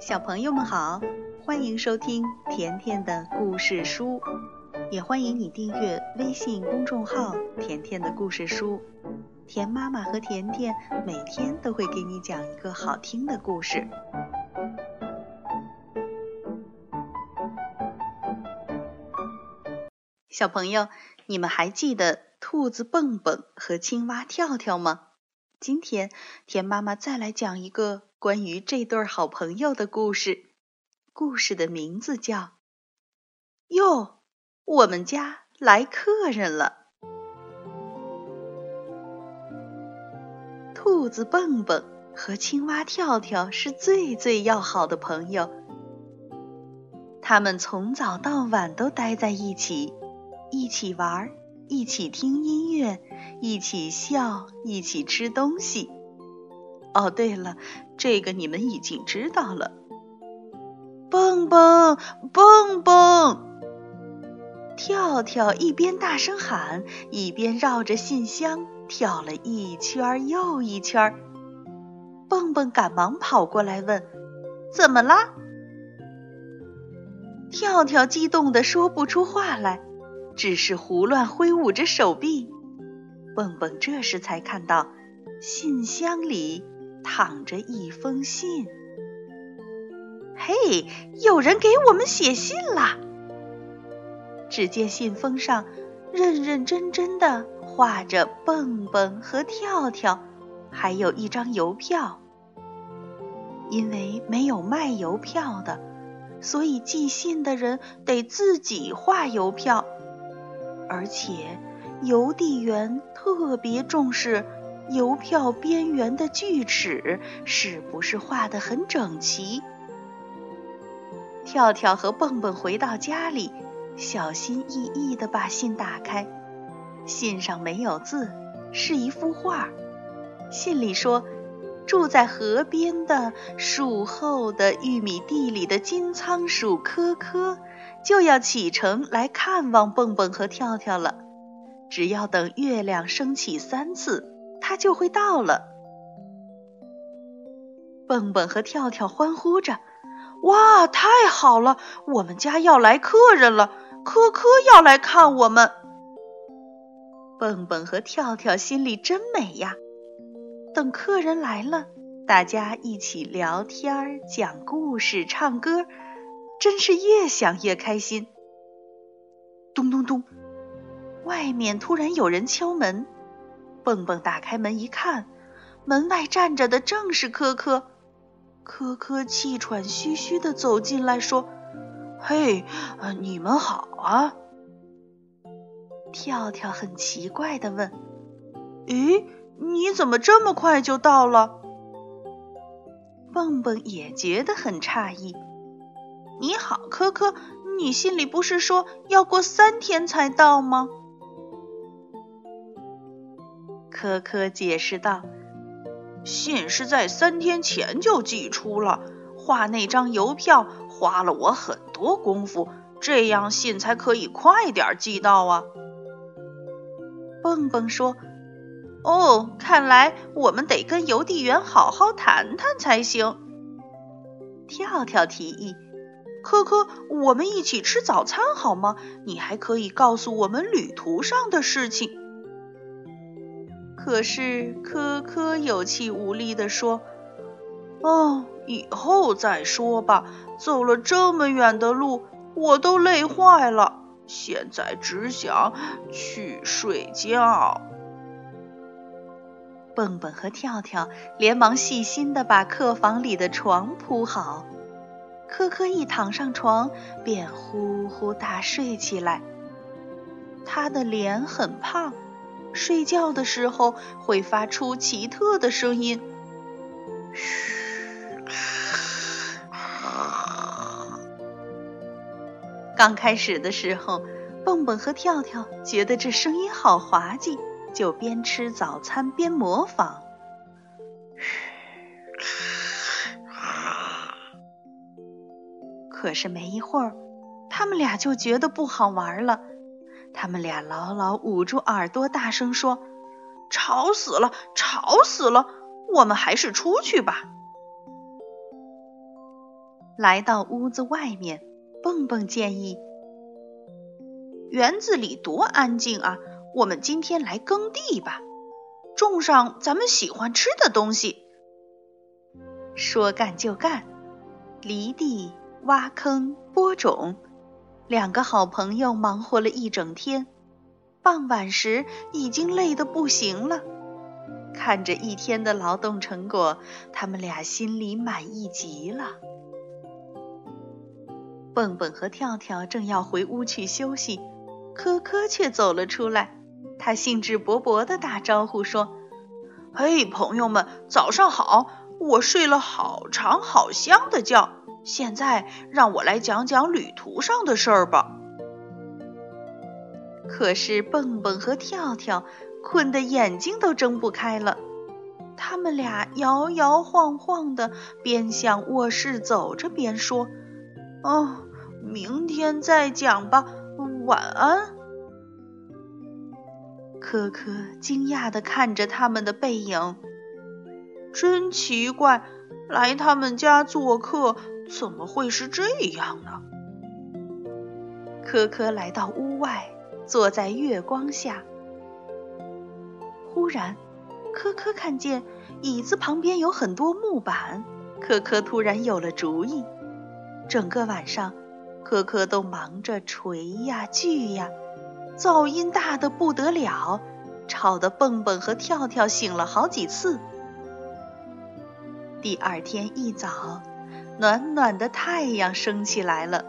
小朋友们好，欢迎收听甜甜的故事书，也欢迎你订阅微信公众号“甜甜的故事书”。甜妈妈和甜甜每天都会给你讲一个好听的故事。小朋友，你们还记得兔子蹦蹦和青蛙跳跳吗？今天甜妈妈再来讲一个关于这对好朋友的故事。故事的名字叫《哟，我们家来客人了》。兔子蹦蹦和青蛙跳跳是最最要好的朋友，他们从早到晚都待在一起，一起玩，一起听音乐。一起笑，一起吃东西。哦，对了，这个你们已经知道了。蹦蹦蹦蹦，跳跳一边大声喊，一边绕着信箱跳了一圈又一圈。蹦蹦赶忙跑过来问：“怎么啦？”跳跳激动的说不出话来，只是胡乱挥舞着手臂。蹦蹦这时才看到，信箱里躺着一封信。嘿，有人给我们写信啦！只见信封上认认真真的画着蹦蹦和跳跳，还有一张邮票。因为没有卖邮票的，所以寄信的人得自己画邮票，而且。邮递员特别重视邮票边缘的锯齿是不是画得很整齐。跳跳和蹦蹦回到家里，小心翼翼地把信打开。信上没有字，是一幅画。信里说，住在河边的树后的玉米地里的金仓鼠科科，就要启程来看望蹦蹦和跳跳了。只要等月亮升起三次，它就会到了。蹦蹦和跳跳欢呼着：“哇，太好了！我们家要来客人了，科科要来看我们。”蹦蹦和跳跳心里真美呀！等客人来了，大家一起聊天、讲故事、唱歌，真是越想越开心。咚咚咚。外面突然有人敲门，蹦蹦打开门一看，门外站着的正是科科。科科气喘吁吁地走进来说：“嘿，你们好啊！”跳跳很奇怪地问：“咦，你怎么这么快就到了？”蹦蹦也觉得很诧异：“你好，科科，你信里不是说要过三天才到吗？”科科解释道：“信是在三天前就寄出了，画那张邮票花了我很多功夫，这样信才可以快点寄到啊。”蹦蹦说：“哦，看来我们得跟邮递员好好谈谈才行。”跳跳提议：“科科，我们一起吃早餐好吗？你还可以告诉我们旅途上的事情。”可是，科科有气无力地说：“哦，以后再说吧。走了这么远的路，我都累坏了，现在只想去睡觉。”蹦蹦和跳跳连忙细心地把客房里的床铺好。科科一躺上床，便呼呼大睡起来。他的脸很胖。睡觉的时候会发出奇特的声音，嘘。刚开始的时候，蹦蹦和跳跳觉得这声音好滑稽，就边吃早餐边模仿。可是没一会儿，他们俩就觉得不好玩了。他们俩牢牢捂住耳朵，大声说：“吵死了，吵死了！我们还是出去吧。”来到屋子外面，蹦蹦建议：“园子里多安静啊！我们今天来耕地吧，种上咱们喜欢吃的东西。”说干就干，犁地、挖坑、播种，两个好朋友忙活了一整天。傍晚时，已经累得不行了。看着一天的劳动成果，他们俩心里满意极了。蹦蹦和跳跳正要回屋去休息，科科却走了出来。他兴致勃勃地打招呼说：“嘿，朋友们，早上好！我睡了好长好香的觉，现在让我来讲讲旅途上的事儿吧。”可是蹦蹦和跳跳困得眼睛都睁不开了，他们俩摇摇晃晃地边向卧室走着边说。哦，明天再讲吧，晚安。科科惊讶地看着他们的背影，真奇怪，来他们家做客怎么会是这样呢？科科来到屋外，坐在月光下。忽然，科科看见椅子旁边有很多木板，科科突然有了主意。整个晚上，科科都忙着锤呀锯呀，噪音大得不得了，吵得蹦蹦和跳跳醒了好几次。第二天一早，暖暖的太阳升起来了，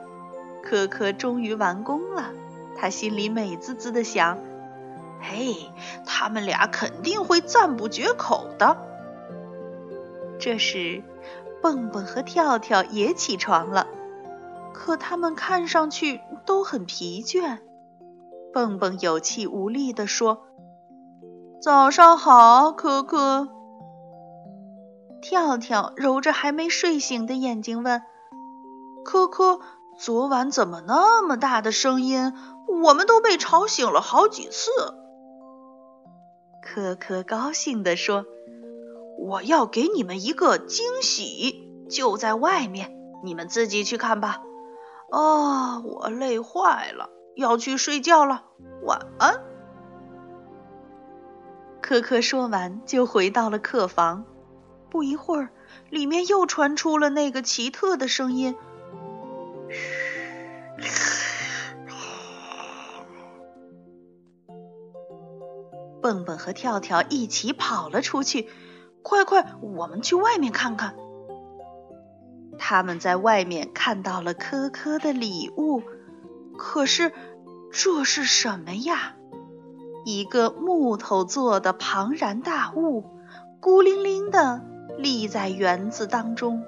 科科终于完工了。他心里美滋滋的想：“嘿，他们俩肯定会赞不绝口的。”这时。蹦蹦和跳跳也起床了，可他们看上去都很疲倦。蹦蹦有气无力地说：“早上好，可可。”跳跳揉着还没睡醒的眼睛问：“科科，昨晚怎么那么大的声音？我们都被吵醒了好几次。”科科高兴地说。我要给你们一个惊喜，就在外面，你们自己去看吧。啊，我累坏了，要去睡觉了，晚安。科科说完就回到了客房，不一会儿，里面又传出了那个奇特的声音。蹦蹦和跳跳一起跑了出去。快快，我们去外面看看。他们在外面看到了科科的礼物，可是这是什么呀？一个木头做的庞然大物，孤零零的立在园子当中。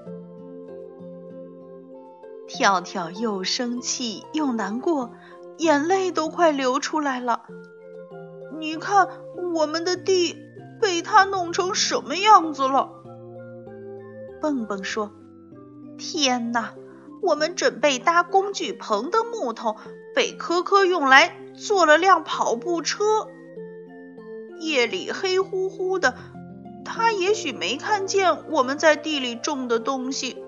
跳跳又生气又难过，眼泪都快流出来了。你看，我们的地。被他弄成什么样子了？蹦蹦说：“天哪，我们准备搭工具棚的木头被科科用来做了辆跑步车。夜里黑乎乎的，他也许没看见我们在地里种的东西。”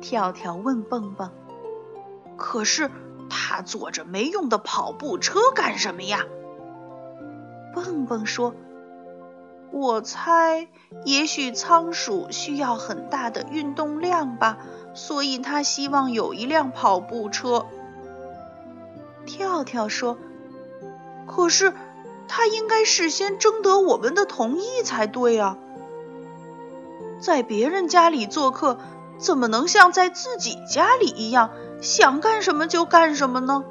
跳跳问蹦蹦：“可是他坐着没用的跑步车干什么呀？”蹦蹦说：“我猜，也许仓鼠需要很大的运动量吧，所以他希望有一辆跑步车。”跳跳说：“可是，他应该事先征得我们的同意才对啊！在别人家里做客，怎么能像在自己家里一样，想干什么就干什么呢？”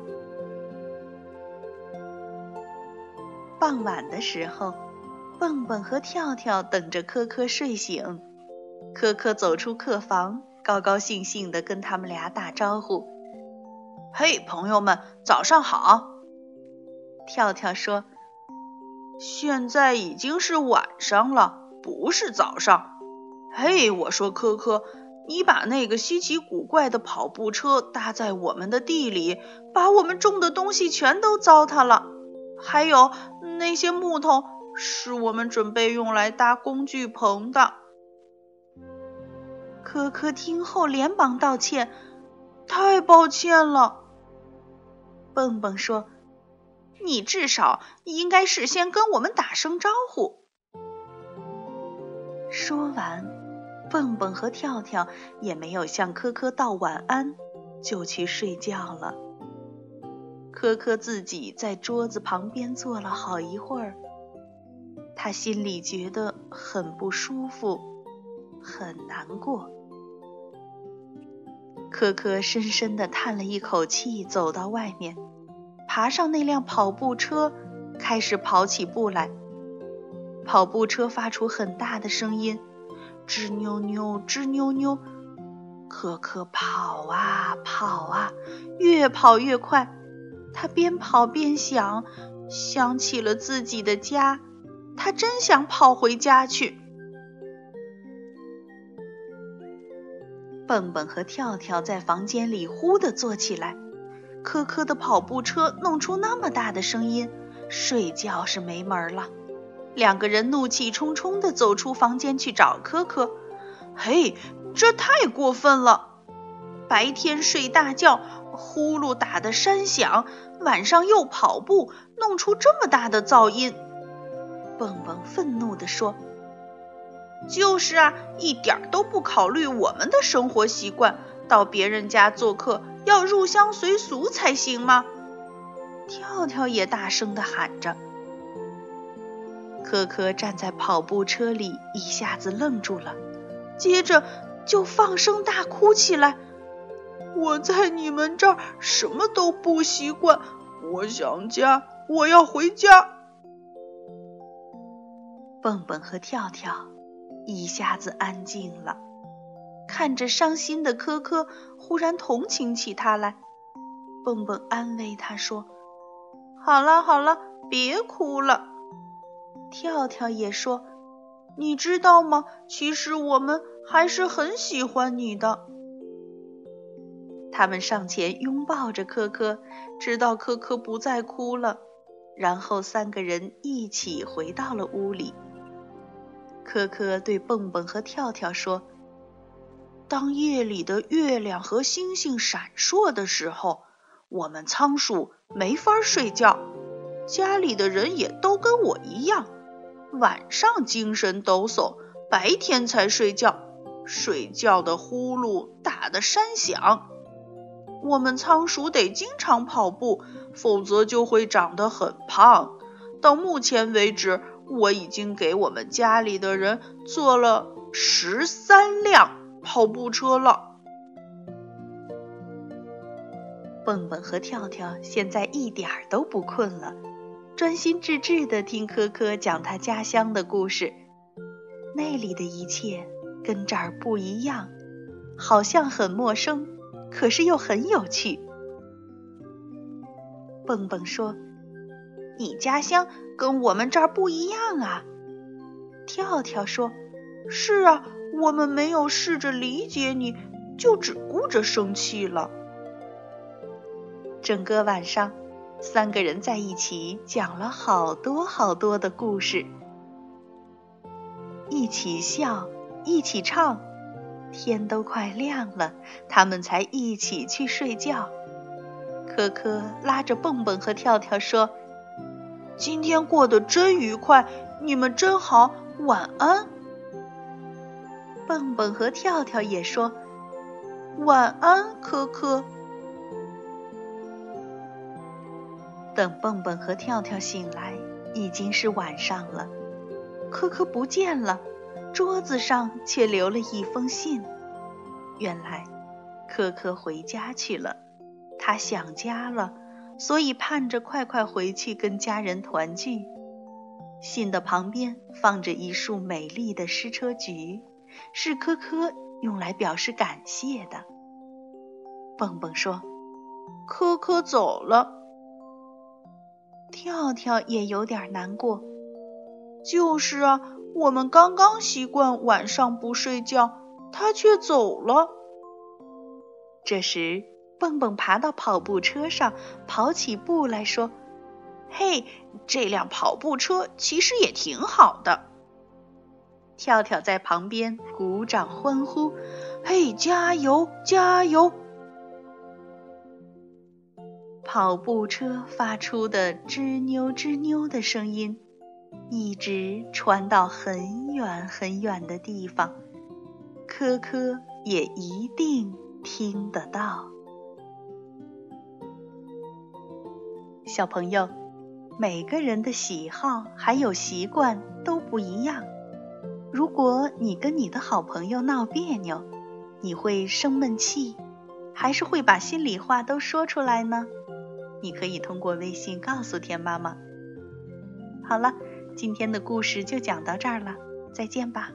傍晚的时候，蹦蹦和跳跳等着科科睡醒。科科走出客房，高高兴兴地跟他们俩打招呼：“嘿，朋友们，早上好！”跳跳说：“现在已经是晚上了，不是早上。”嘿，我说科科，你把那个稀奇古怪的跑步车搭在我们的地里，把我们种的东西全都糟蹋了。还有。那些木头是我们准备用来搭工具棚的。科科听后连忙道歉：“太抱歉了。”蹦蹦说：“你至少应该事先跟我们打声招呼。”说完，蹦蹦和跳跳也没有向科科道晚安，就去睡觉了。科科自己在桌子旁边坐了好一会儿，他心里觉得很不舒服，很难过。科科深深地叹了一口气，走到外面，爬上那辆跑步车，开始跑起步来。跑步车发出很大的声音，吱扭扭，吱扭扭。可可跑啊跑啊，越跑越快。他边跑边想，想起了自己的家，他真想跑回家去。蹦蹦和跳跳在房间里呼的坐起来，科科的跑步车弄出那么大的声音，睡觉是没门了。两个人怒气冲冲地走出房间去找科科。嘿，这太过分了！白天睡大觉，呼噜打得山响，晚上又跑步，弄出这么大的噪音。蹦蹦愤怒地说。就是啊，一点都不考虑我们的生活习惯。到别人家做客要入乡随俗才行吗？跳跳也大声地喊着。可可站在跑步车里，一下子愣住了，接着就放声大哭起来。我在你们这儿什么都不习惯，我想家，我要回家。蹦蹦和跳跳。一下子安静了，看着伤心的科科，忽然同情起他来。蹦蹦安慰他说：“好了好了，别哭了。”跳跳也说：“你知道吗？其实我们还是很喜欢你的。”他们上前拥抱着科科，直到科科不再哭了，然后三个人一起回到了屋里。科科对蹦蹦和跳跳说：“当夜里的月亮和星星闪烁的时候，我们仓鼠没法睡觉。家里的人也都跟我一样，晚上精神抖擞，白天才睡觉。睡觉的呼噜打得山响。我们仓鼠得经常跑步，否则就会长得很胖。到目前为止。”我已经给我们家里的人做了十三辆跑步车了。蹦蹦和跳跳现在一点儿都不困了，专心致志地听科科讲他家乡的故事。那里的一切跟这儿不一样，好像很陌生，可是又很有趣。蹦蹦说。你家乡跟我们这儿不一样啊！跳跳说：“是啊，我们没有试着理解你，就只顾着生气了。”整个晚上，三个人在一起讲了好多好多的故事，一起笑，一起唱，天都快亮了，他们才一起去睡觉。科科拉着蹦蹦和跳跳说。今天过得真愉快，你们真好，晚安。蹦蹦和跳跳也说晚安，科科。等蹦蹦和跳跳醒来，已经是晚上了。科科不见了，桌子上却留了一封信。原来，科科回家去了，他想家了。所以盼着快快回去跟家人团聚。信的旁边放着一束美丽的矢车菊，是科科用来表示感谢的。蹦蹦说：“科科走了。”跳跳也有点难过。就是啊，我们刚刚习惯晚上不睡觉，他却走了。这时。蹦蹦爬到跑步车上，跑起步来说：“嘿，这辆跑步车其实也挺好的。”跳跳在旁边鼓掌欢呼：“嘿，加油，加油！跑步车发出的吱扭吱扭的声音，一直传到很远很远的地方，科科也一定听得到。小朋友，每个人的喜好还有习惯都不一样。如果你跟你的好朋友闹别扭，你会生闷气，还是会把心里话都说出来呢？你可以通过微信告诉田妈妈。好了，今天的故事就讲到这儿了，再见吧。